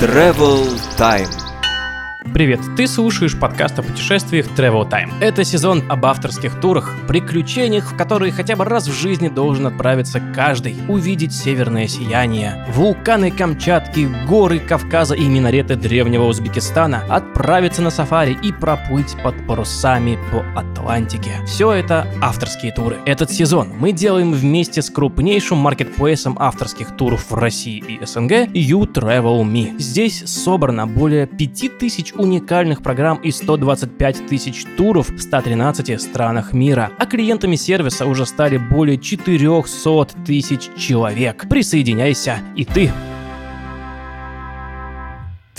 Travel Time. Привет, ты слушаешь подкаст о путешествиях Travel Time. Это сезон об авторских турах, приключениях, в которые хотя бы раз в жизни должен отправиться каждый. Увидеть северное сияние, вулканы Камчатки, горы Кавказа и минареты древнего Узбекистана, отправиться на сафари и проплыть под парусами по Атлантике. Все это авторские туры. Этот сезон мы делаем вместе с крупнейшим маркетплейсом авторских туров в России и СНГ You Travel Me. Здесь собрано более 5000 уникальных программ и 125 тысяч туров в 113 странах мира. А клиентами сервиса уже стали более 400 тысяч человек. Присоединяйся и ты.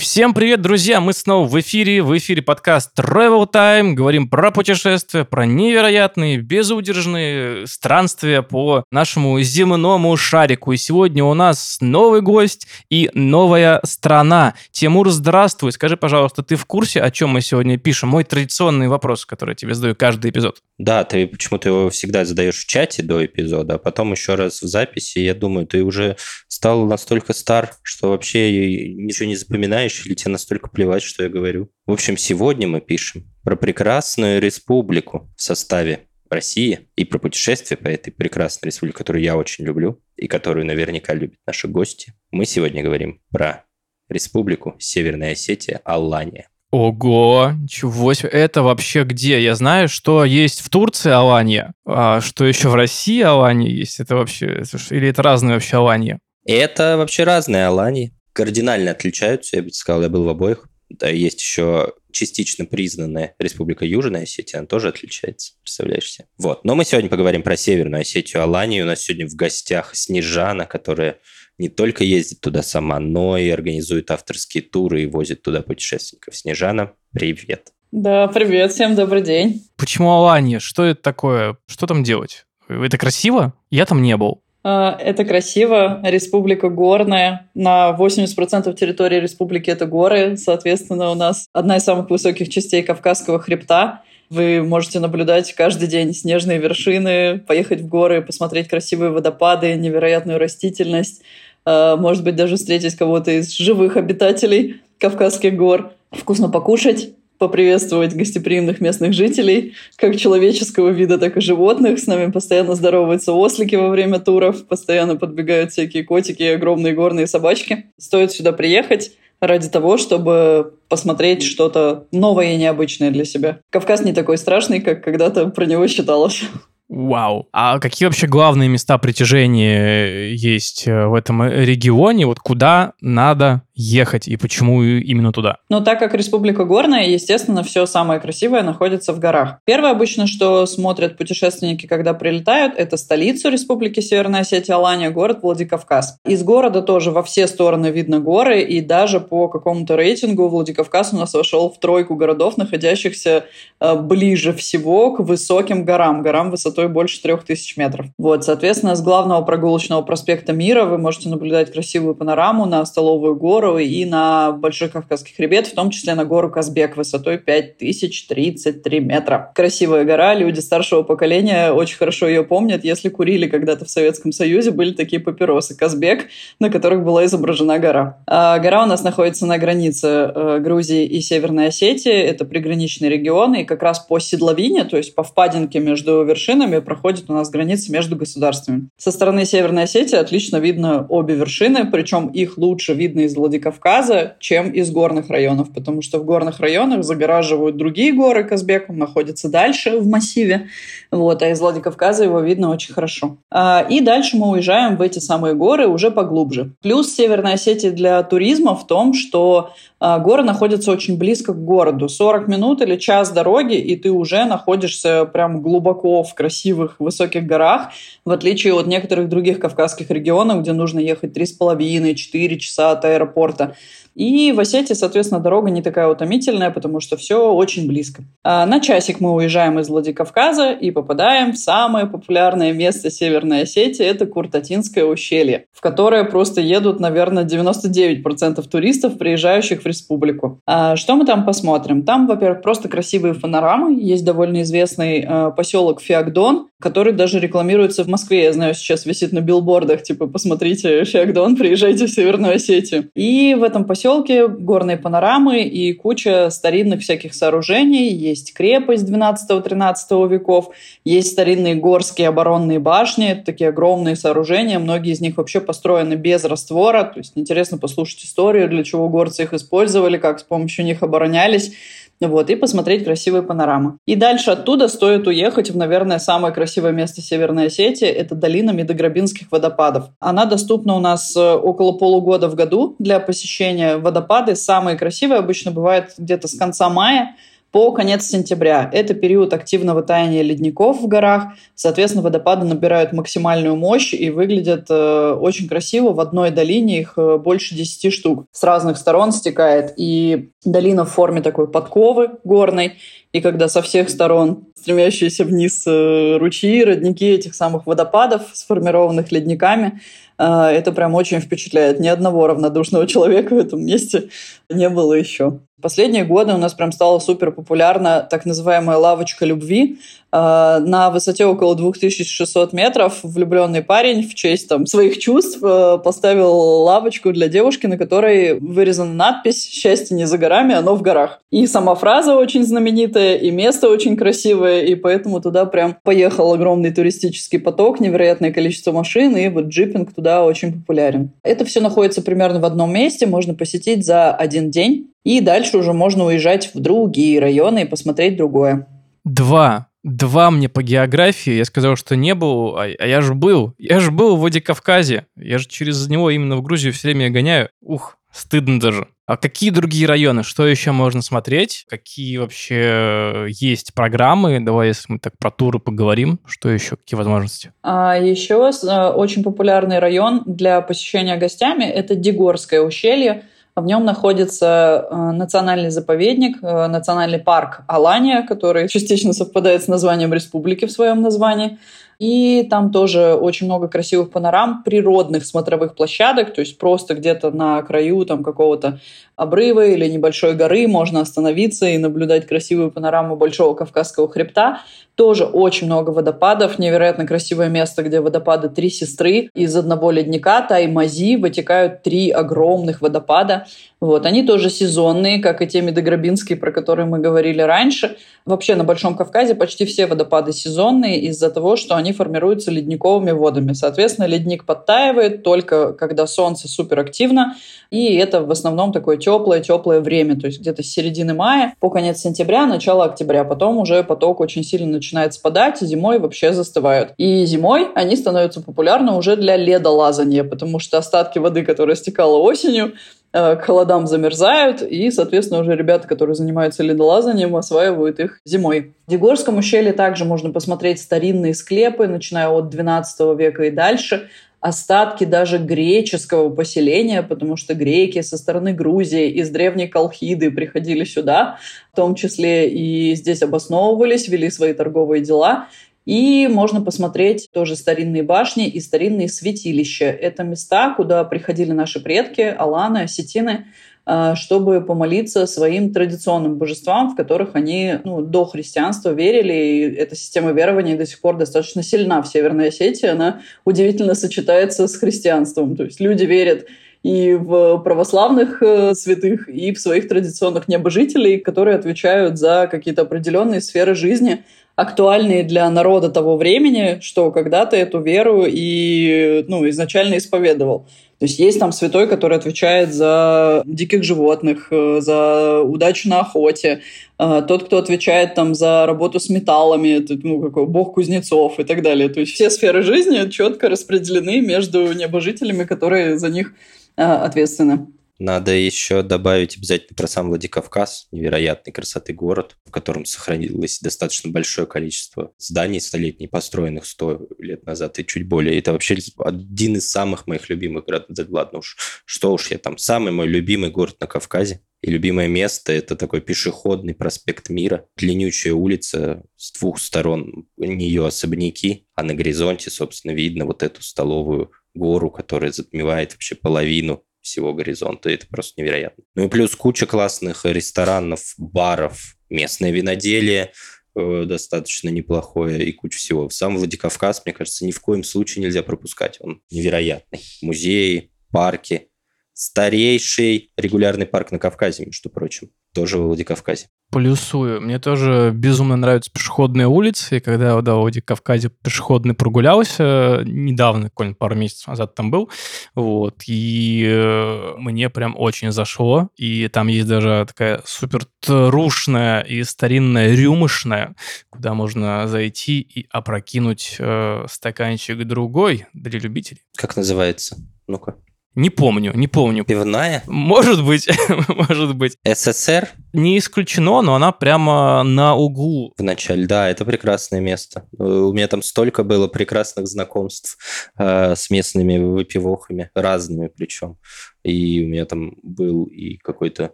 Всем привет, друзья! Мы снова в эфире. В эфире подкаст Travel Time. Говорим про путешествия, про невероятные, безудержные странствия по нашему земному шарику. И сегодня у нас новый гость и новая страна. Тимур, здравствуй. Скажи, пожалуйста, ты в курсе, о чем мы сегодня пишем? Мой традиционный вопрос, который я тебе задаю каждый эпизод. Да, ты почему-то его всегда задаешь в чате до эпизода, а потом еще раз в записи. Я думаю, ты уже стал настолько стар, что вообще ничего не запоминаешь, или тебе настолько плевать, что я говорю. В общем, сегодня мы пишем про прекрасную республику в составе России и про путешествие по этой прекрасной республике, которую я очень люблю и которую наверняка любят наши гости. Мы сегодня говорим про республику Северная Осетия, Алания. Ого, чего себе. Это вообще где? Я знаю, что есть в Турции Алания, а что еще в России Алания есть. Это вообще... Или это разные вообще Алания? Это вообще разные Алании. Кардинально отличаются, я бы сказал, я был в обоих. Да, есть еще частично признанная Республика Южная Осетия, она тоже отличается, представляешь себе? Вот, но мы сегодня поговорим про Северную Осетию, Аланию. У нас сегодня в гостях Снежана, которая не только ездит туда сама, но и организует авторские туры и возит туда путешественников. Снежана, привет. Да, привет, всем добрый день. Почему Алания? Что это такое? Что там делать? Это красиво? Я там не был. А, это красиво, республика горная. На 80% территории республики это горы. Соответственно, у нас одна из самых высоких частей Кавказского хребта. Вы можете наблюдать каждый день снежные вершины, поехать в горы, посмотреть красивые водопады, невероятную растительность, а, может быть, даже встретить кого-то из живых обитателей Кавказских гор, вкусно покушать, поприветствовать гостеприимных местных жителей, как человеческого вида, так и животных. С нами постоянно здороваются ослики во время туров, постоянно подбегают всякие котики и огромные горные собачки. Стоит сюда приехать ради того, чтобы посмотреть что-то новое и необычное для себя. Кавказ не такой страшный, как когда-то про него считалось. Вау. А какие вообще главные места притяжения есть э, в этом регионе? Вот куда надо ехать и почему именно туда? Ну, так как республика горная, естественно, все самое красивое находится в горах. Первое обычно, что смотрят путешественники, когда прилетают, это столицу республики Северная Осетия Алания, город Владикавказ. Из города тоже во все стороны видно горы, и даже по какому-то рейтингу Владикавказ у нас вошел в тройку городов, находящихся э, ближе всего к высоким горам, горам высотой больше трех тысяч метров. Вот, соответственно, с главного прогулочного проспекта Мира вы можете наблюдать красивую панораму на Столовую гору, гору и на Большой Кавказский хребет, в том числе на гору Казбек высотой 5033 метра. Красивая гора, люди старшего поколения очень хорошо ее помнят. Если курили когда-то в Советском Союзе, были такие папиросы Казбек, на которых была изображена гора. А гора у нас находится на границе э, Грузии и Северной Осетии. Это приграничный регион, и как раз по седловине, то есть по впадинке между вершинами, проходит у нас граница между государствами. Со стороны Северной Осетии отлично видно обе вершины, причем их лучше видно из Владивостока Владикавказа, чем из горных районов, потому что в горных районах загораживают другие горы, Казбек он находится дальше в массиве, вот, а из Владикавказа его видно очень хорошо. А, и дальше мы уезжаем в эти самые горы уже поглубже. Плюс Северная Осетия для туризма в том, что а, горы находятся очень близко к городу. 40 минут или час дороги, и ты уже находишься прям глубоко в красивых высоких горах, в отличие от некоторых других кавказских регионов, где нужно ехать 3,5-4 часа от аэропорта аэропорта. И в Осетии, соответственно, дорога не такая утомительная, потому что все очень близко. А на часик мы уезжаем из Владикавказа и попадаем в самое популярное место Северной Осетии. Это Куртатинское ущелье, в которое просто едут, наверное, 99% туристов, приезжающих в республику. А что мы там посмотрим? Там, во-первых, просто красивые панорамы. Есть довольно известный э, поселок Феогдон, который даже рекламируется в Москве. Я знаю, сейчас висит на билбордах, типа, посмотрите Феогдон, приезжайте в Северную Осетию. И в этом поселке горные панорамы и куча старинных всяких сооружений. Есть крепость 12-13 веков, есть старинные горские оборонные башни, такие огромные сооружения, многие из них вообще построены без раствора, то есть интересно послушать историю, для чего горцы их использовали, как с помощью них оборонялись вот, и посмотреть красивые панорамы. И дальше оттуда стоит уехать в, наверное, самое красивое место Северной Осетии. Это долина Медограбинских водопадов. Она доступна у нас э, около полугода в году для посещения водопады. Самые красивые обычно бывают где-то с конца мая, по конец сентября. Это период активного таяния ледников в горах. Соответственно, водопады набирают максимальную мощь и выглядят э, очень красиво. В одной долине их э, больше 10 штук. С разных сторон стекает. И долина в форме такой подковы горной. И когда со всех сторон стремящиеся вниз э, ручьи, родники этих самых водопадов, сформированных ледниками, э, это прям очень впечатляет. Ни одного равнодушного человека в этом месте не было еще. Последние годы у нас прям стала супер популярна так называемая лавочка любви. Э, на высоте около 2600 метров влюбленный парень в честь там, своих чувств э, поставил лавочку для девушки, на которой вырезана надпись «Счастье не за горами, оно в горах». И сама фраза очень знаменитая, и место очень красивое, и поэтому туда прям поехал огромный туристический поток, невероятное количество машин, и вот джипинг туда очень популярен. Это все находится примерно в одном месте, можно посетить за один день. И дальше уже можно уезжать в другие районы и посмотреть другое. Два. Два мне по географии. Я сказал, что не был, а, а я же был. Я же был в Владикавказе. Я же через него именно в Грузию все время гоняю. Ух, стыдно даже. А какие другие районы? Что еще можно смотреть? Какие вообще есть программы? Давай, если мы так про туры поговорим, что еще? Какие возможности? А еще э, очень популярный район для посещения гостями – это Дегорское ущелье. В нем находится э, национальный заповедник, э, национальный парк Алания, который частично совпадает с названием республики в своем названии. И там тоже очень много красивых панорам, природных смотровых площадок, то есть просто где-то на краю там какого-то обрыва или небольшой горы можно остановиться и наблюдать красивую панораму Большого Кавказского хребта. Тоже очень много водопадов, невероятно красивое место, где водопады три сестры. Из одного ледника Таймази вытекают три огромных водопада. Вот, они тоже сезонные, как и те Медограбинские, про которые мы говорили раньше. Вообще на Большом Кавказе почти все водопады сезонные из-за того, что они формируются ледниковыми водами. Соответственно, ледник подтаивает только когда солнце суперактивно, и это в основном такое теплое-теплое время, то есть где-то с середины мая по конец сентября, начало октября. Потом уже поток очень сильно начинает спадать, и зимой вообще застывают. И зимой они становятся популярны уже для ледолазания, потому что остатки воды, которая стекала осенью, к холодам замерзают, и, соответственно, уже ребята, которые занимаются ледолазанием, осваивают их зимой. В Дегорском ущелье также можно посмотреть старинные склепы, начиная от 12 века и дальше, остатки даже греческого поселения, потому что греки со стороны Грузии из древней Колхиды приходили сюда, в том числе и здесь обосновывались, вели свои торговые дела. И можно посмотреть тоже старинные башни и старинные святилища. Это места, куда приходили наши предки, аланы, осетины, э, чтобы помолиться своим традиционным божествам, в которых они ну, до христианства верили. И эта система верования до сих пор достаточно сильна в Северной Осетии. Она удивительно сочетается с христианством. То есть люди верят и в православных э, святых, и в своих традиционных небожителей, которые отвечают за какие-то определенные сферы жизни, актуальные для народа того времени, что когда-то эту веру и ну, изначально исповедовал. То есть есть там святой, который отвечает за диких животных, э, за удачу на охоте. Э, тот, кто отвечает там за работу с металлами, ну, какой бог кузнецов и так далее. То есть все сферы жизни четко распределены между небожителями, которые за них э, ответственны. Надо еще добавить обязательно про сам Владикавказ, невероятной красоты город, в котором сохранилось достаточно большое количество зданий столетней, построенных сто лет назад и чуть более. Это вообще один из самых моих любимых городов. Ладно уж, что уж я там, самый мой любимый город на Кавказе. И любимое место – это такой пешеходный проспект Мира. Длиннючая улица, с двух сторон нее особняки, а на горизонте, собственно, видно вот эту столовую гору, которая затмевает вообще половину всего горизонта. Это просто невероятно. Ну и плюс куча классных ресторанов, баров, местное виноделие э, достаточно неплохое и куча всего. Сам Владикавказ, мне кажется, ни в коем случае нельзя пропускать. Он невероятный. Музеи, парки, старейший регулярный парк на Кавказе, между прочим, тоже во Владикавказе. Плюсую. Мне тоже безумно нравятся пешеходные улицы. И когда я да, в Владикавказе пешеходный прогулялся, недавно, буквально пару месяцев назад там был, вот, и э, мне прям очень зашло. И там есть даже такая супер трушная и старинная рюмошная, куда можно зайти и опрокинуть э, стаканчик другой для любителей. Как называется? Ну-ка. Не помню, не помню. Пивная? Может быть, может быть. СССР? Не исключено, но она прямо на углу. В начале, да, это прекрасное место. У меня там столько было прекрасных знакомств э, с местными выпивохами, разными причем. И у меня там был и какой-то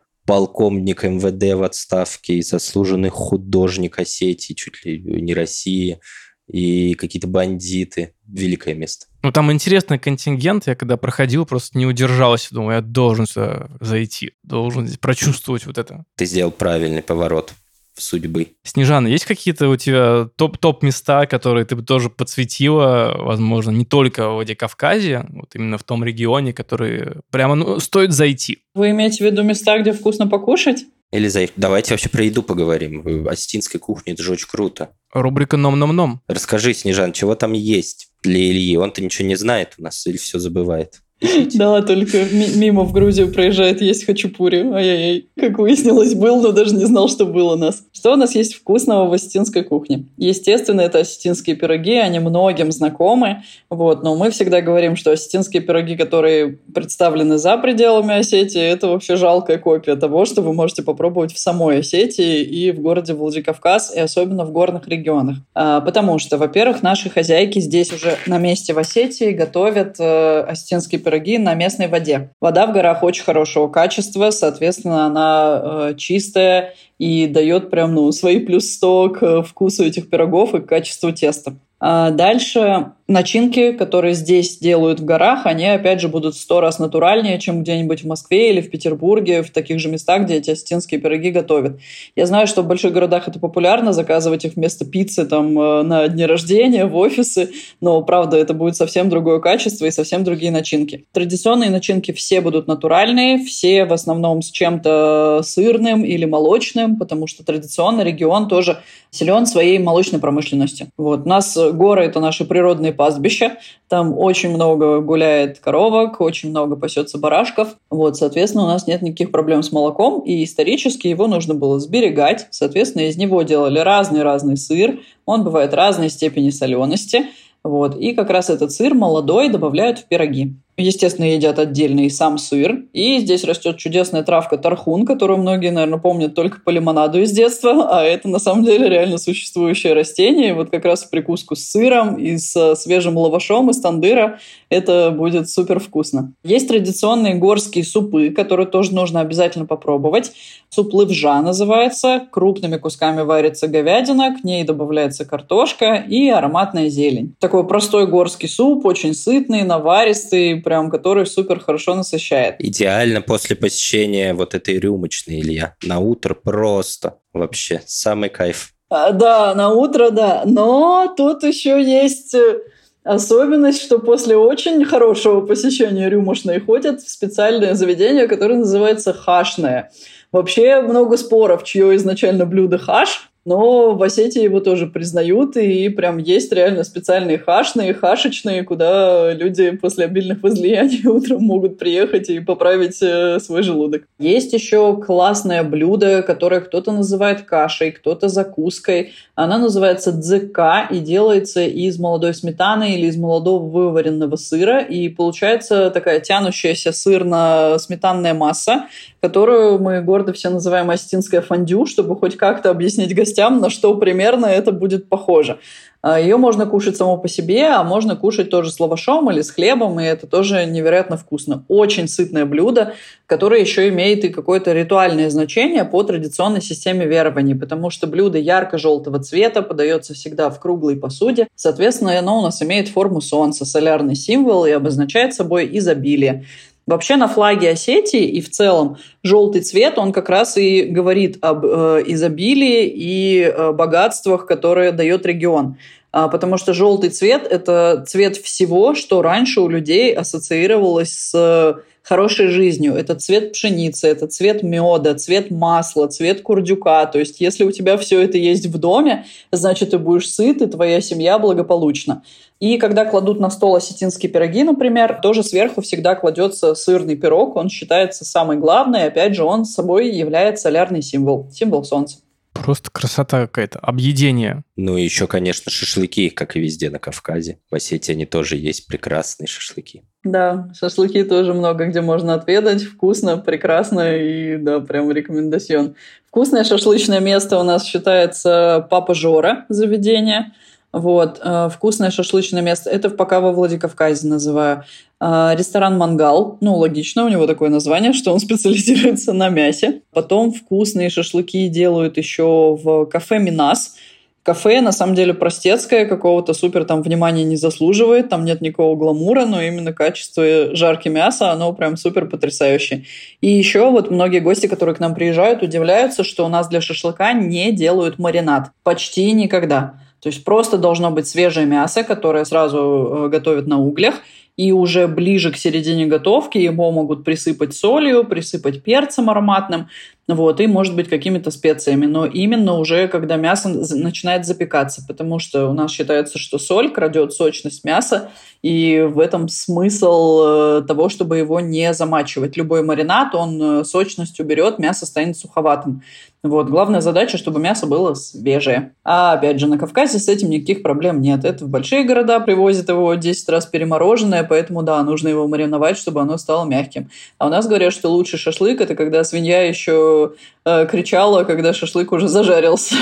полковник МВД в отставке, и заслуженный художник Осетии, чуть ли не России, и какие-то бандиты. Великое место. Ну, там интересный контингент. Я когда проходил, просто не удержался. Думаю, я должен сюда зайти. Должен здесь прочувствовать вот это. Ты сделал правильный поворот судьбы. Снежана, есть какие-то у тебя топ-топ места, которые ты бы тоже подсветила, возможно, не только в Владикавказе, вот именно в том регионе, который прямо ну, стоит зайти? Вы имеете в виду места, где вкусно покушать? Или за... давайте вообще про еду поговорим. Осетинской кухне это же очень круто. Рубрика «Ном-ном-ном». Расскажи, Снежан, чего там есть для Ильи? Он-то ничего не знает у нас или все забывает? Да, только мимо в Грузию проезжает есть хачапури. Ай-яй-яй. Как выяснилось, был, но даже не знал, что было у нас. Что у нас есть вкусного в осетинской кухне? Естественно, это осетинские пироги, они многим знакомы. Вот, но мы всегда говорим, что осетинские пироги, которые представлены за пределами Осетии, это вообще жалкая копия того, что вы можете попробовать в самой Осетии и в городе Владикавказ, и особенно в горных регионах. А, потому что, во-первых, наши хозяйки здесь уже на месте в Осетии готовят э, осетинские пироги пироги на местной воде. Вода в горах очень хорошего качества, соответственно, она э, чистая и дает прям ну, свои плюс 100 к вкусу этих пирогов и к качеству теста. А дальше начинки, которые здесь делают в горах, они, опять же, будут в сто раз натуральнее, чем где-нибудь в Москве или в Петербурге, в таких же местах, где эти осетинские пироги готовят. Я знаю, что в больших городах это популярно, заказывать их вместо пиццы там э, на дни рождения, в офисы, но, правда, это будет совсем другое качество и совсем другие начинки. Традиционные начинки все будут натуральные, все в основном с чем-то сырным или молочным, потому что традиционно регион тоже силен своей молочной промышленностью. Вот. У нас горы – это наши природные пастбища. Там очень много гуляет коровок, очень много пасется барашков. Вот, соответственно, у нас нет никаких проблем с молоком, и исторически его нужно было сберегать. Соответственно, из него делали разный-разный сыр. Он бывает разной степени солености. Вот. И как раз этот сыр молодой добавляют в пироги. Естественно, едят отдельно и сам сыр. И здесь растет чудесная травка тархун, которую многие, наверное, помнят только по лимонаду из детства, а это на самом деле реально существующее растение. Вот как раз в прикуску с сыром и с свежим лавашом из тандыра это будет супер вкусно. Есть традиционные горские супы, которые тоже нужно обязательно попробовать. Суп лывжа называется. Крупными кусками варится говядина, к ней добавляется картошка и ароматная зелень. Такой простой горский суп, очень сытный, наваристый, прям который супер хорошо насыщает. Идеально после посещения вот этой рюмочной, Илья. На утро просто вообще самый кайф. А, да, на утро, да. Но тут еще есть э, особенность, что после очень хорошего посещения рюмошной ходят в специальное заведение, которое называется хашное. Вообще много споров, чье изначально блюдо хаш. Но в Осетии его тоже признают, и прям есть реально специальные хашные, хашечные, куда люди после обильных возлияний утром могут приехать и поправить э, свой желудок. Есть еще классное блюдо, которое кто-то называет кашей, кто-то закуской. Она называется дзека и делается из молодой сметаны или из молодого вываренного сыра, и получается такая тянущаяся сырно-сметанная масса, которую мы гордо все называем осетинское фондю, чтобы хоть как-то объяснить гостям, на что примерно это будет похоже. А, Ее можно кушать само по себе, а можно кушать тоже с лавашом или с хлебом, и это тоже невероятно вкусно. Очень сытное блюдо, которое еще имеет и какое-то ритуальное значение по традиционной системе верований, потому что блюдо ярко-желтого цвета подается всегда в круглой посуде. Соответственно, оно у нас имеет форму солнца, солярный символ и обозначает собой изобилие. Вообще на флаге Осетии и в целом желтый цвет, он как раз и говорит об э, изобилии и э, богатствах, которые дает регион. А, потому что желтый цвет – это цвет всего, что раньше у людей ассоциировалось с хорошей жизнью. Это цвет пшеницы, это цвет меда, цвет масла, цвет курдюка. То есть если у тебя все это есть в доме, значит, ты будешь сыт, и твоя семья благополучна. И когда кладут на стол осетинские пироги, например, тоже сверху всегда кладется сырный пирог. Он считается самый главный. Опять же, он собой является солярный символ, символ солнца. Просто красота какая-то, объедение. Ну и еще, конечно, шашлыки, как и везде на Кавказе. В Осетии они тоже есть прекрасные шашлыки. Да, шашлыки тоже много где можно отведать. Вкусно, прекрасно и, да, прям рекомендацион. Вкусное шашлычное место у нас считается Папа Жора заведение – вот. Э, вкусное шашлычное место. Это пока во Владикавказе называю. Э, ресторан «Мангал». Ну, логично, у него такое название, что он специализируется на мясе. Потом вкусные шашлыки делают еще в кафе «Минас». Кафе, на самом деле, простецкое, какого-то супер там внимания не заслуживает, там нет никакого гламура, но именно качество жарки мяса, оно прям супер потрясающее. И еще вот многие гости, которые к нам приезжают, удивляются, что у нас для шашлыка не делают маринад. Почти никогда. То есть просто должно быть свежее мясо, которое сразу э, готовят на углях, и уже ближе к середине готовки его могут присыпать солью, присыпать перцем ароматным, вот, и, может быть, какими-то специями. Но именно уже, когда мясо начинает запекаться, потому что у нас считается, что соль крадет сочность мяса, и в этом смысл э, того, чтобы его не замачивать. Любой маринад, он э, сочность уберет, мясо станет суховатым. Вот. Главная задача, чтобы мясо было свежее. А опять же, на Кавказе с этим никаких проблем нет. Это в большие города привозят его 10 раз перемороженное, поэтому да, нужно его мариновать, чтобы оно стало мягким. А у нас говорят, что лучший шашлык это когда свинья еще э, кричала, когда шашлык уже зажарился.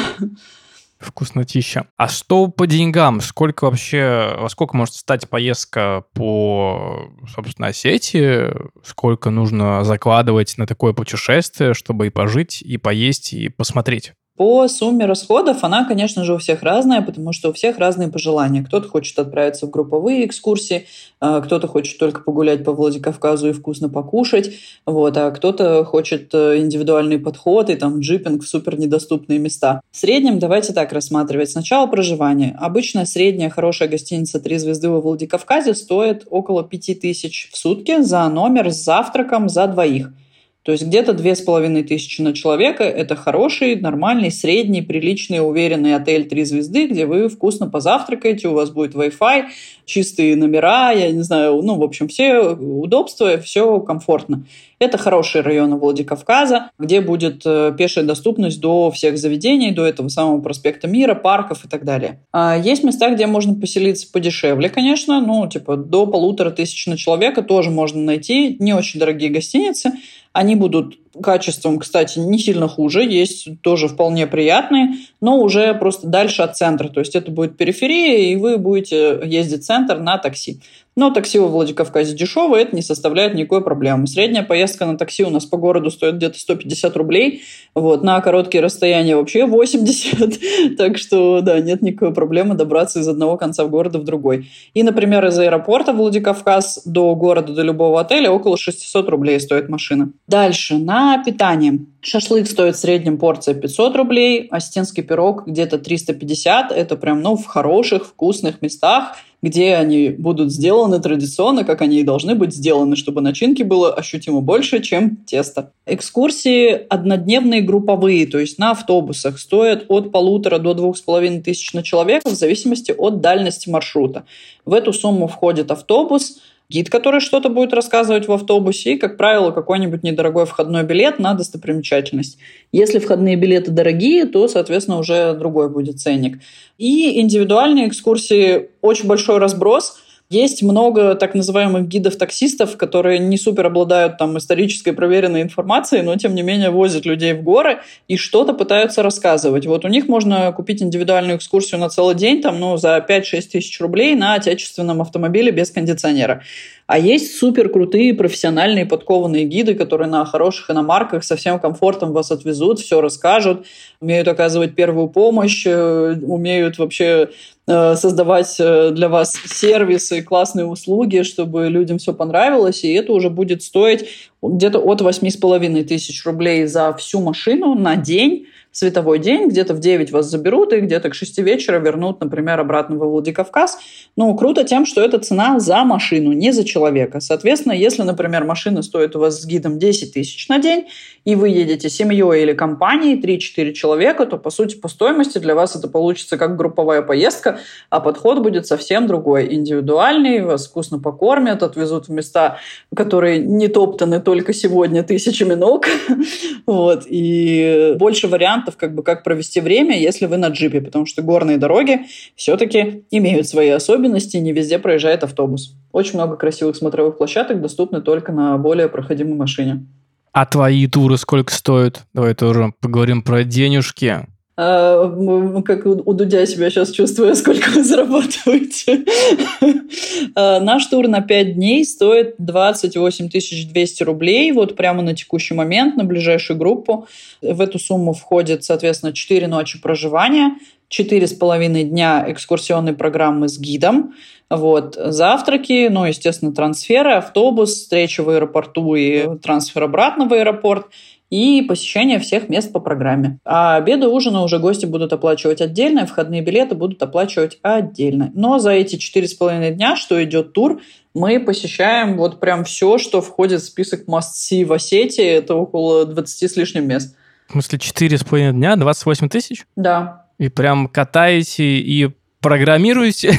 Вкуснотища. А что по деньгам? Сколько вообще, во сколько может стать поездка по, собственно, Осетии? Сколько нужно закладывать на такое путешествие, чтобы и пожить, и поесть, и посмотреть? По сумме расходов она, конечно же, у всех разная, потому что у всех разные пожелания. Кто-то хочет отправиться в групповые экскурсии, а, кто-то хочет только погулять по Владикавказу и вкусно покушать, вот, а кто-то хочет э, индивидуальный подход и там джипинг в супер недоступные места. В среднем давайте так рассматривать. Сначала проживание. Обычно средняя хорошая гостиница «Три звезды» во Владикавказе стоит около 5000 в сутки за номер с завтраком за двоих – то есть где-то две с половиной тысячи на человека – это хороший, нормальный, средний, приличный, уверенный отель три звезды, где вы вкусно позавтракаете, у вас будет Wi-Fi, чистые номера, я не знаю, ну, в общем, все удобства, все комфортно. Это хорошие районы Владикавказа, где будет э, пешая доступность до всех заведений, до этого самого проспекта Мира, парков и так далее. А есть места, где можно поселиться подешевле, конечно, ну, типа до полутора тысяч на человека тоже можно найти, не очень дорогие гостиницы, они будут качеством, кстати, не сильно хуже, есть тоже вполне приятные, но уже просто дальше от центра. То есть это будет периферия, и вы будете ездить в центр на такси. Но такси во Владикавказе дешевое, это не составляет никакой проблемы. Средняя поездка на такси у нас по городу стоит где-то 150 рублей, вот, на короткие расстояния вообще 80, так что, да, нет никакой проблемы добраться из одного конца города в другой. И, например, из аэропорта Владикавказ до города, до любого отеля около 600 рублей стоит машина. Дальше, на Цена питания. Шашлык стоит в среднем порция 500 рублей, осетинский пирог где-то 350. Это прям, ну, в хороших, вкусных местах, где они будут сделаны традиционно, как они и должны быть сделаны, чтобы начинки было ощутимо больше, чем тесто. Экскурсии однодневные групповые, то есть на автобусах, стоят от полутора до двух с половиной тысяч на человека в зависимости от дальности маршрута. В эту сумму входит автобус, гид, который что-то будет рассказывать в автобусе, и, как правило, какой-нибудь недорогой входной билет на достопримечательность. Если входные билеты дорогие, то, соответственно, уже другой будет ценник. И индивидуальные экскурсии очень большой разброс – есть много так называемых гидов-таксистов, которые не супер обладают там исторической проверенной информацией, но тем не менее возят людей в горы и что-то пытаются рассказывать. Вот у них можно купить индивидуальную экскурсию на целый день, там, ну, за 5-6 тысяч рублей на отечественном автомобиле без кондиционера. А есть супер крутые профессиональные подкованные гиды, которые на хороших иномарках со всем комфортом вас отвезут, все расскажут, умеют оказывать первую помощь, э, умеют вообще Э, создавать э, для вас сервисы, классные услуги, чтобы людям все понравилось, и это уже будет стоить где-то от 8,5 тысяч рублей за всю машину на день, световой день, где-то в 9 вас заберут и где-то к 6 вечера вернут, например, обратно во Владикавказ. Ну, круто тем, что это цена за машину, не за человека. Соответственно, если, например, машина стоит у вас с гидом 10 тысяч на день, и вы едете семьей или компанией, 3-4 человека, то, по сути, по стоимости для вас это получится как групповая поездка, а подход будет совсем другой, индивидуальный, вас вкусно покормят, отвезут в места, которые не топтаны только сегодня тысячами ног, вот, и больше вариантов вариантов, как бы как провести время, если вы на джипе, потому что горные дороги все-таки имеют свои особенности, не везде проезжает автобус. Очень много красивых смотровых площадок доступны только на более проходимой машине. А твои туры сколько стоят? Давай тоже поговорим про денежки. А, как у Дудя себя сейчас чувствую, сколько вы зарабатываете. А, наш тур на 5 дней стоит 28 200 рублей, вот прямо на текущий момент, на ближайшую группу. В эту сумму входит, соответственно, 4 ночи проживания, четыре с половиной дня экскурсионной программы с гидом, вот, завтраки, ну, естественно, трансферы, автобус, встреча в аэропорту и трансфер обратно в аэропорт – и посещение всех мест по программе. А обеды ужины уже гости будут оплачивать отдельно, и входные билеты будут оплачивать отдельно. Но за эти четыре с половиной дня, что идет тур, мы посещаем вот прям все, что входит в список must-see в Осетии. Это около 20 с лишним мест. В смысле, четыре с половиной дня, 28 тысяч? Да. И прям катаете и программируете?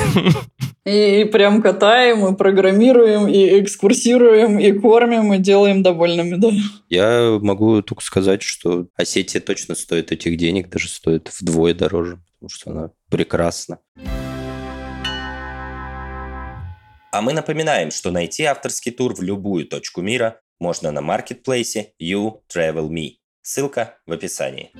И, и прям катаем, и программируем, и экскурсируем, и кормим, и делаем довольными, да. Я могу только сказать, что Осетия точно стоит этих денег, даже стоит вдвое дороже, потому что она прекрасна. А мы напоминаем, что найти авторский тур в любую точку мира можно на маркетплейсе You Travel Me. Ссылка в описании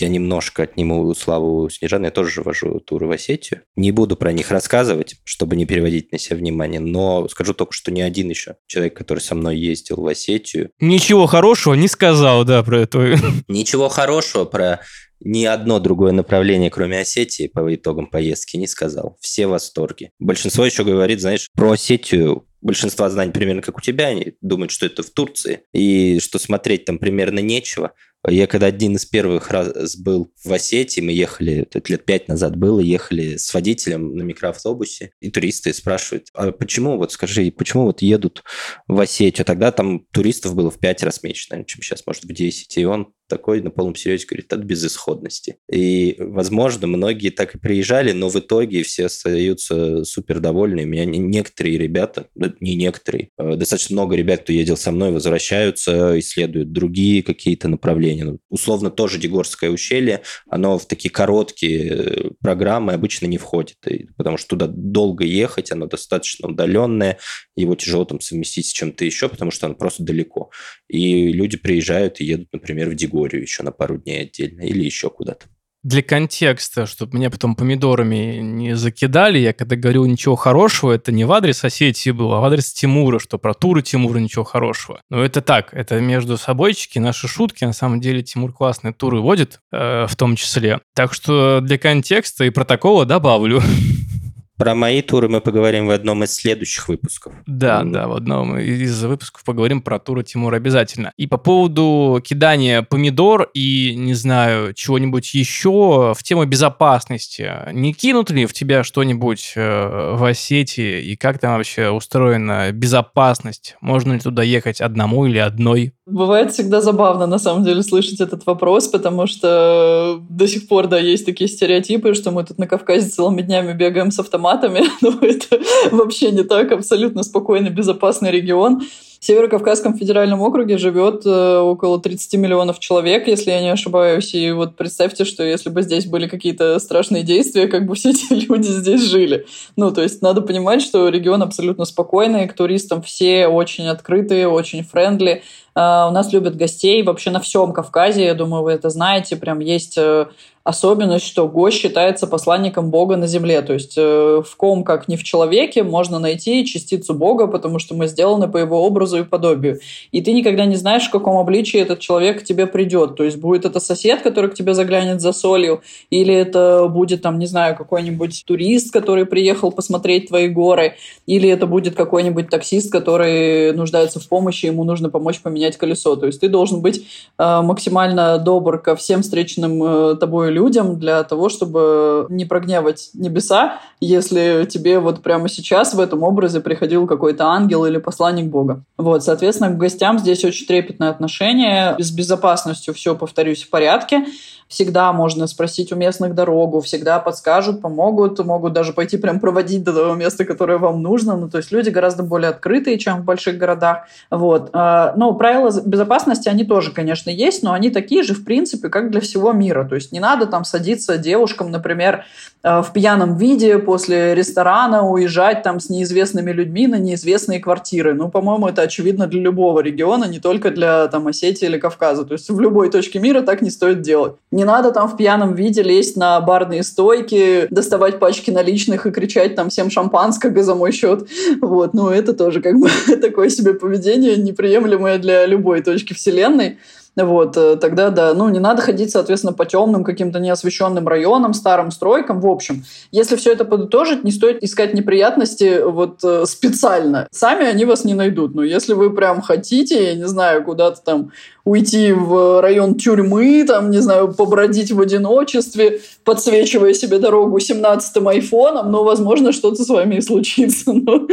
я немножко отниму славу Снежаны, я тоже вожу туры в Осетию. Не буду про них рассказывать, чтобы не переводить на себя внимание, но скажу только, что не один еще человек, который со мной ездил в Осетию. Ничего хорошего не сказал, да, про это. Ничего хорошего про ни одно другое направление, кроме Осетии, по итогам поездки не сказал. Все в восторге. Большинство еще говорит, знаешь, про Осетию большинство знаний примерно как у тебя, они думают, что это в Турции, и что смотреть там примерно нечего. Я когда один из первых раз был в Осетии, мы ехали, это лет пять назад было, ехали с водителем на микроавтобусе, и туристы спрашивают, а почему, вот скажи, почему вот едут в Осетию? Тогда там туристов было в пять раз меньше, наверное, чем сейчас, может, в 10. И он такой на полном серьезе говорит, от безысходности. И, возможно, многие так и приезжали, но в итоге все остаются супер довольны. У меня некоторые ребята, не некоторые, а достаточно много ребят, кто ездил со мной, возвращаются, исследуют другие какие-то направления. Ну, условно, тоже Дегорское ущелье, оно в такие короткие э, программы обычно не входит, потому что туда долго ехать, оно достаточно удаленное, его тяжело там совместить с чем-то еще, потому что оно просто далеко. И люди приезжают и едут, например, в Дегорию еще на пару дней отдельно или еще куда-то. Для контекста, чтобы меня потом помидорами не закидали, я когда говорю ничего хорошего, это не в адрес Осетии было, а в адрес Тимура, что про туры Тимура ничего хорошего. Но это так, это между собойчики, наши шутки. На самом деле Тимур классные туры водит, э, в том числе. Так что для контекста и протокола добавлю. Про мои туры мы поговорим в одном из следующих выпусков. Да, М. да, в одном из выпусков поговорим про туры Тимура обязательно. И по поводу кидания помидор и, не знаю, чего-нибудь еще в тему безопасности. Не кинут ли в тебя что-нибудь э, в Осетии и как там вообще устроена безопасность? Можно ли туда ехать одному или одной? Бывает всегда забавно, на самом деле, слышать этот вопрос, потому что до сих пор, да, есть такие стереотипы, что мы тут на Кавказе целыми днями бегаем с автоматами, но это вообще не так, абсолютно спокойный, безопасный регион. В Северо-Кавказском федеральном округе живет э, около 30 миллионов человек, если я не ошибаюсь. И вот представьте, что если бы здесь были какие-то страшные действия, как бы все эти люди здесь жили. Ну, то есть надо понимать, что регион абсолютно спокойный, к туристам все очень открытые, очень френдли. Э, У нас любят гостей вообще на всем Кавказе, я думаю, вы это знаете. Прям есть э, особенность, что гость считается посланником Бога на земле. То есть э, в ком, как не в человеке, можно найти частицу Бога, потому что мы сделаны по его образу и подобию. И ты никогда не знаешь, в каком обличии этот человек к тебе придет. То есть будет это сосед, который к тебе заглянет за солью, или это будет, там, не знаю, какой-нибудь турист, который приехал посмотреть твои горы, или это будет какой-нибудь таксист, который нуждается в помощи, ему нужно помочь поменять колесо. То есть ты должен быть э, максимально добр ко всем встреченным э, тобой людям для того, чтобы не прогневать небеса, если тебе вот прямо сейчас в этом образе приходил какой-то ангел или посланник Бога. Вот, соответственно, к гостям здесь очень трепетное отношение. С безопасностью все, повторюсь, в порядке. Всегда можно спросить у местных дорогу, всегда подскажут, помогут, могут даже пойти прям проводить до того места, которое вам нужно. Ну, то есть люди гораздо более открытые, чем в больших городах. Вот. А, Но правила безопасности, они тоже, конечно, есть, но они такие же, в принципе, как для всего мира. То есть не надо там садиться девушкам, например, э, в пьяном виде после ресторана уезжать там с неизвестными людьми на неизвестные квартиры. Ну, по-моему, это очевидно для любого региона, не только для там Осетии или Кавказа. То есть в любой точке мира так не стоит делать. Не надо там в пьяном виде лезть на барные стойки, доставать пачки наличных и кричать там всем шампанского за мой счет. Вот, ну это тоже как бы такое себе поведение, неприемлемое для любой точки вселенной. Вот, э, тогда да, ну не надо ходить, соответственно, по темным каким-то неосвещенным районам, старым стройкам. В общем, если все это подытожить, не стоит искать неприятности вот э, специально. Сами они вас не найдут. Но если вы прям хотите, я не знаю, куда-то там уйти в район тюрьмы, там, не знаю, побродить в одиночестве, подсвечивая себе дорогу 17-м айфоном, ну, возможно, что-то с вами и случится. Но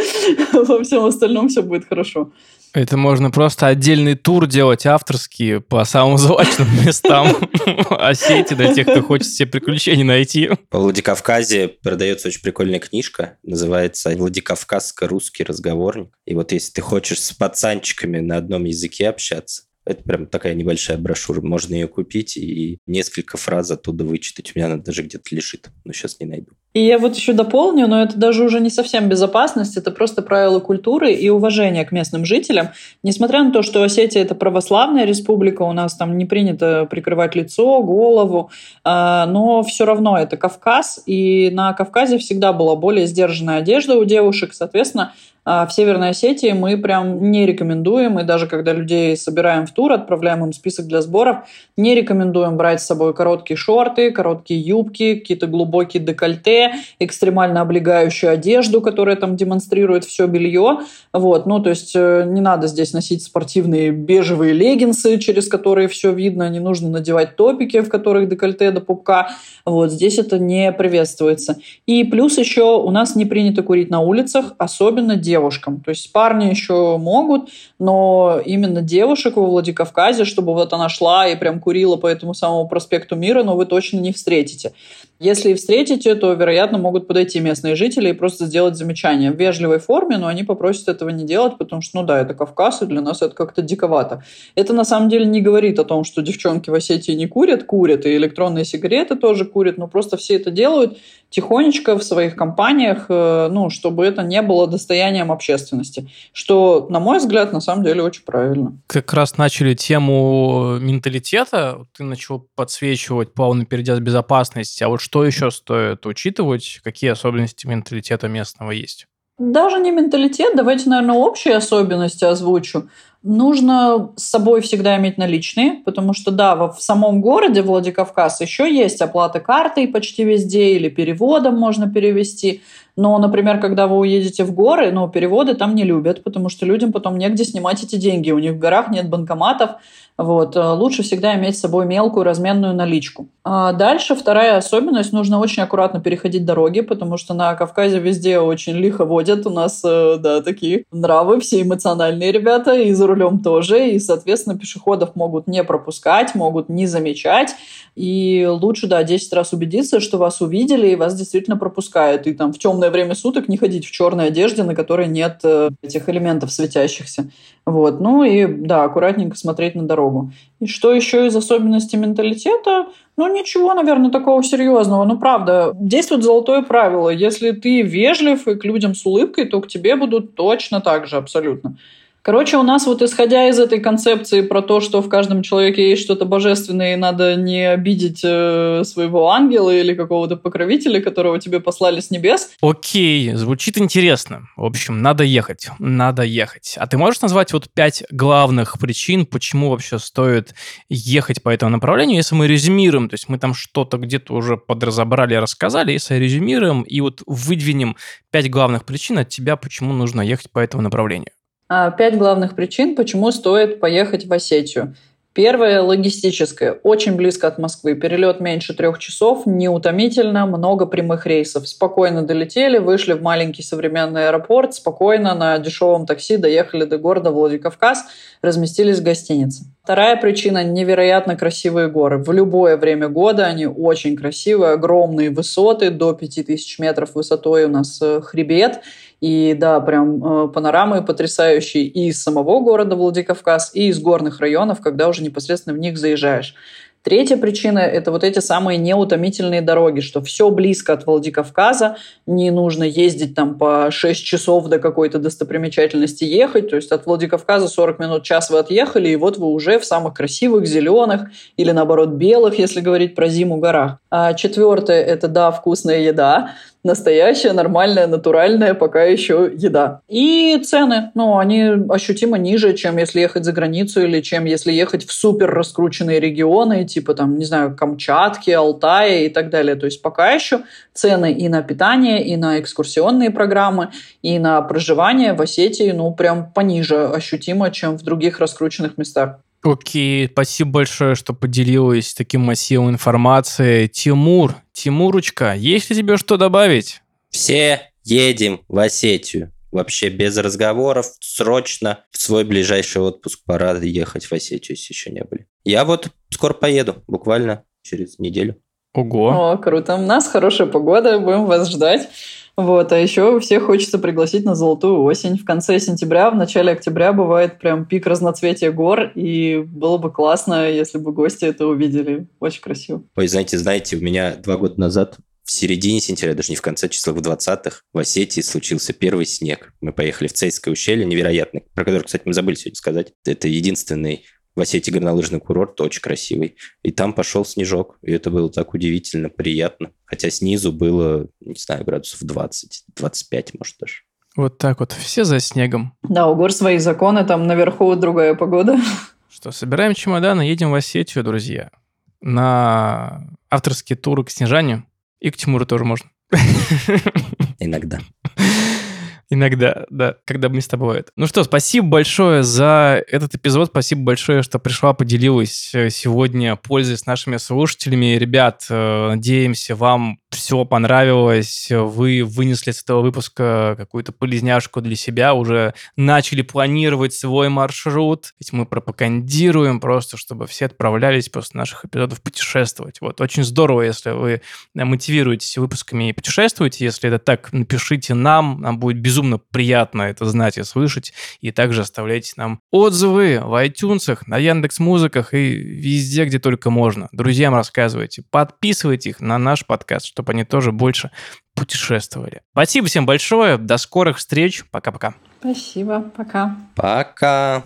во всем остальном все будет хорошо. Это можно просто отдельный тур делать авторский по самым злачным местам Осетии для тех, кто хочет себе приключений найти. По Владикавказе продается очень прикольная книжка, называется «Владикавказско-русский разговорник». И вот если ты хочешь с пацанчиками на одном языке общаться, это прям такая небольшая брошюра. Можно ее купить и несколько фраз оттуда вычитать. У меня она даже где-то лежит, но сейчас не найду. И я вот еще дополню, но это даже уже не совсем безопасность, это просто правила культуры и уважения к местным жителям. Несмотря на то, что Осетия это православная республика, у нас там не принято прикрывать лицо, голову, а, но все равно это Кавказ, и на Кавказе всегда была более сдержанная одежда у девушек, соответственно, а в Северной Осетии мы прям не рекомендуем, и даже когда людей собираем в тур, отправляем им список для сборов, не рекомендуем брать с собой короткие шорты, короткие юбки, какие-то глубокие декольте, экстремально облегающую одежду, которая там демонстрирует все белье. Вот, ну, то есть э, не надо здесь носить спортивные бежевые леггинсы, через которые все видно, не нужно надевать топики, в которых декольте до пупка. Вот, здесь это не приветствуется. И плюс еще у нас не принято курить на улицах, особенно девушкам. То есть парни еще могут, но именно девушек во Владикавказе, чтобы вот она шла и прям курила по этому самому проспекту Мира, но вы точно не встретите. Если встретите, то, вероятно, могут подойти местные жители и просто сделать замечание. В вежливой форме, но они попросят этого не делать, потому что, ну да, это Кавказ, и для нас это как-то диковато. Это на самом деле не говорит о том, что девчонки в Осетии не курят, курят, и электронные сигареты тоже курят, но просто все это делают тихонечко в своих компаниях, э, ну, чтобы это не было достоянием общественности. Что, на мой взгляд, на самом деле очень правильно. Как раз начали тему менталитета, ты начал подсвечивать, плавно перейдя с безопасности, а вот что еще стоит учитывать, какие особенности менталитета местного есть? Даже не менталитет, давайте, наверное, общие особенности озвучу. Нужно с собой всегда иметь наличные, потому что, да, в самом городе Владикавказ еще есть оплата картой почти везде или переводом можно перевести. Но, например, когда вы уедете в горы, ну, переводы там не любят, потому что людям потом негде снимать эти деньги. У них в горах нет банкоматов, вот. Э, лучше всегда иметь с собой мелкую разменную наличку. А дальше вторая особенность. Нужно очень аккуратно переходить дороги, потому что на Кавказе везде очень лихо водят. У нас, э, да, такие нравы, все эмоциональные ребята, и за рулем тоже. И, соответственно, пешеходов могут не пропускать, могут не замечать. И лучше, да, 10 раз убедиться, что вас увидели и вас действительно пропускают. И там в темное время суток не ходить в черной одежде, на которой нет э, этих элементов светящихся. Вот. Ну и, да, аккуратненько смотреть на дорогу. И что еще из особенностей менталитета? Ну, ничего, наверное, такого серьезного. Ну, правда, действует золотое правило. Если ты вежлив и к людям с улыбкой, то к тебе будут точно так же абсолютно. Короче, у нас вот исходя из этой концепции про то, что в каждом человеке есть что-то божественное, и надо не обидеть э, своего ангела или какого-то покровителя, которого тебе послали с небес. Окей, звучит интересно. В общем, надо ехать, надо ехать. А ты можешь назвать вот пять главных причин, почему вообще стоит ехать по этому направлению, если мы резюмируем, то есть мы там что-то где-то уже подразобрали, рассказали, если резюмируем и вот выдвинем пять главных причин от тебя, почему нужно ехать по этому направлению. А, пять главных причин, почему стоит поехать в Осетию. Первое – логистическое. Очень близко от Москвы. Перелет меньше трех часов, неутомительно, много прямых рейсов. Спокойно долетели, вышли в маленький современный аэропорт, спокойно на дешевом такси доехали до города Владикавказ, разместились в гостинице. Вторая причина – невероятно красивые горы. В любое время года они очень красивые, огромные высоты, до 5000 метров высотой у нас э, хребет – и да, прям э, панорамы потрясающие и из самого города Владикавказ, и из горных районов, когда уже непосредственно в них заезжаешь. Третья причина – это вот эти самые неутомительные дороги, что все близко от Владикавказа, не нужно ездить там по 6 часов до какой-то достопримечательности ехать, то есть от Владикавказа 40 минут, час вы отъехали, и вот вы уже в самых красивых зеленых или наоборот белых, если говорить про зиму, горах. А четвертое – это, да, вкусная еда, настоящая, нормальная, натуральная пока еще еда. И цены, ну, они ощутимо ниже, чем если ехать за границу или чем если ехать в супер раскрученные регионы, типа там, не знаю, Камчатки, Алтая и так далее. То есть пока еще цены и на питание, и на экскурсионные программы, и на проживание в Осетии, ну, прям пониже ощутимо, чем в других раскрученных местах. Окей, спасибо большое, что поделилась таким массивом информации. Тимур, Тимурочка, есть ли тебе что добавить? Все едем в Осетию. Вообще без разговоров, срочно в свой ближайший отпуск пора ехать в Осетию, если еще не были. Я вот скоро поеду, буквально через неделю. Ого. О, круто. У нас хорошая погода, будем вас ждать. Вот, а еще всех хочется пригласить на золотую осень. В конце сентября, в начале октября бывает прям пик разноцветия гор, и было бы классно, если бы гости это увидели. Очень красиво. Ой, знаете, знаете, у меня два года назад в середине сентября, даже не в конце числах, в 20-х, в Осетии случился первый снег. Мы поехали в Цейское ущелье, невероятно, про которое, кстати, мы забыли сегодня сказать. Это единственный в Осетии горнолыжный курорт, очень красивый. И там пошел снежок, и это было так удивительно, приятно. Хотя снизу было, не знаю, градусов 20, 25, может, даже. Вот так вот, все за снегом. Да, у гор свои законы, там наверху другая погода. Что, собираем чемоданы, едем в Осетию, друзья. На авторские туры к Снежанию. И к Тимуру тоже можно. Иногда. Иногда, да, когда места бывает. Ну что, спасибо большое за этот эпизод. Спасибо большое, что пришла, поделилась э, сегодня, пользуясь нашими слушателями. Ребят, э, надеемся, вам все понравилось, вы вынесли с этого выпуска какую-то полезняшку для себя, уже начали планировать свой маршрут. Ведь мы пропагандируем просто, чтобы все отправлялись после наших эпизодов путешествовать. Вот, очень здорово, если вы мотивируетесь выпусками и путешествуете. Если это так, напишите нам, нам будет безумно приятно это знать и слышать. И также оставляйте нам отзывы в iTunes, на Яндекс Музыках и везде, где только можно. Друзьям рассказывайте, подписывайте их на наш подкаст, чтобы они тоже больше путешествовали. Спасибо всем большое. До скорых встреч. Пока-пока. Спасибо. Пока. Пока.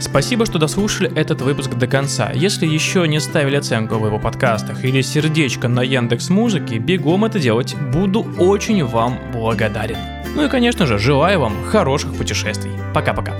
Спасибо, что дослушали этот выпуск до конца. Если еще не ставили оценку в его подкастах или сердечко на Яндекс Музыке, бегом это делать. Буду очень вам благодарен. Ну и, конечно же, желаю вам хороших путешествий. Пока-пока.